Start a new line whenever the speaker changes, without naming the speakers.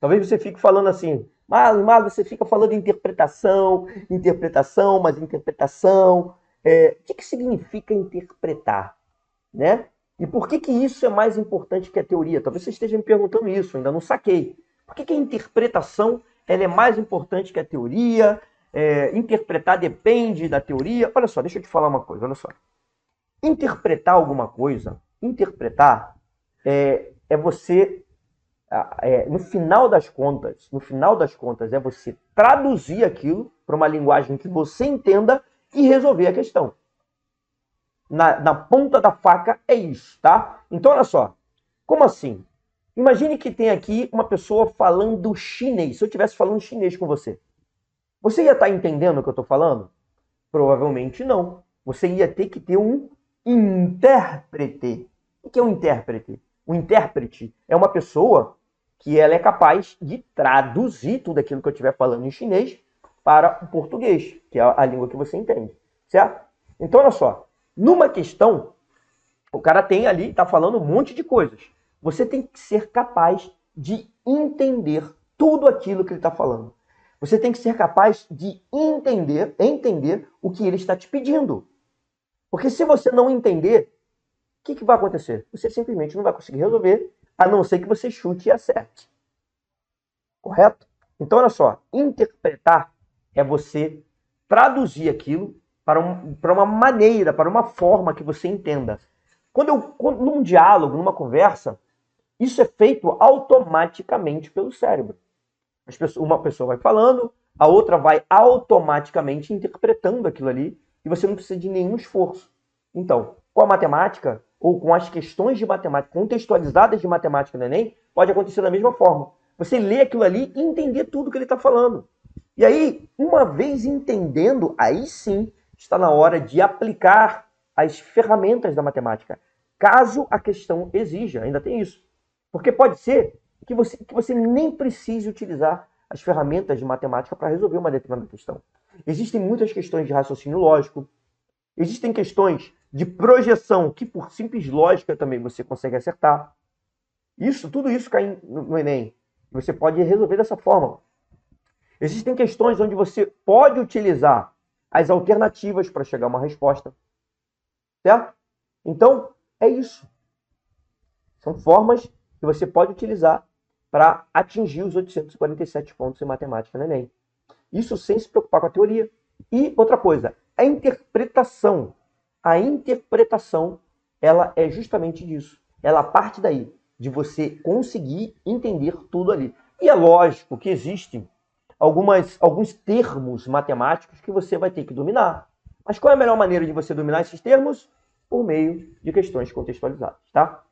Talvez você fique falando assim, Marlos, Marlos, você fica falando interpretação, interpretação, mas interpretação. É, o que, que significa interpretar? Né? E por que, que isso é mais importante que a teoria? Talvez você esteja me perguntando isso, ainda não saquei. Por que, que a interpretação ela é mais importante que a teoria? É, interpretar depende da teoria. Olha só, deixa eu te falar uma coisa, olha só. Interpretar alguma coisa, interpretar é, é você é, no final das contas, no final das contas, é você traduzir aquilo para uma linguagem que você entenda e resolver a questão. Na, na ponta da faca é isso, tá? Então, olha só. Como assim? Imagine que tem aqui uma pessoa falando chinês. Se eu estivesse falando chinês com você, você ia estar tá entendendo o que eu estou falando? Provavelmente não. Você ia ter que ter um intérprete. O que é um intérprete? O intérprete é uma pessoa que ela é capaz de traduzir tudo aquilo que eu estiver falando em chinês para o português, que é a língua que você entende, certo? Então, olha só, numa questão, o cara tem ali, está falando um monte de coisas. Você tem que ser capaz de entender tudo aquilo que ele está falando. Você tem que ser capaz de entender, entender o que ele está te pedindo. Porque se você não entender, o que, que vai acontecer? Você simplesmente não vai conseguir resolver a não ser que você chute e acerte. Correto? Então, olha só, interpretar é você traduzir aquilo para, um, para uma maneira, para uma forma que você entenda. Quando eu, quando, num diálogo, numa conversa, isso é feito automaticamente pelo cérebro. Pessoas, uma pessoa vai falando, a outra vai automaticamente interpretando aquilo ali e você não precisa de nenhum esforço. Então, com a matemática, ou com as questões de matemática contextualizadas de matemática no Enem, pode acontecer da mesma forma. Você lê aquilo ali e entender tudo que ele está falando. E aí, uma vez entendendo, aí sim está na hora de aplicar as ferramentas da matemática, caso a questão exija. Ainda tem isso. Porque pode ser que você, que você nem precise utilizar as ferramentas de matemática para resolver uma determinada questão. Existem muitas questões de raciocínio lógico, existem questões de projeção, que por simples lógica também você consegue acertar. Isso, tudo isso cai no Enem. Você pode resolver dessa forma. Existem questões onde você pode utilizar as alternativas para chegar a uma resposta. Certo? Então, é isso. São formas que você pode utilizar para atingir os 847 pontos em matemática no Enem. Isso sem se preocupar com a teoria. E outra coisa, a interpretação a interpretação, ela é justamente disso. Ela parte daí, de você conseguir entender tudo ali. E é lógico que existem algumas, alguns termos matemáticos que você vai ter que dominar. Mas qual é a melhor maneira de você dominar esses termos? Por meio de questões contextualizadas, tá?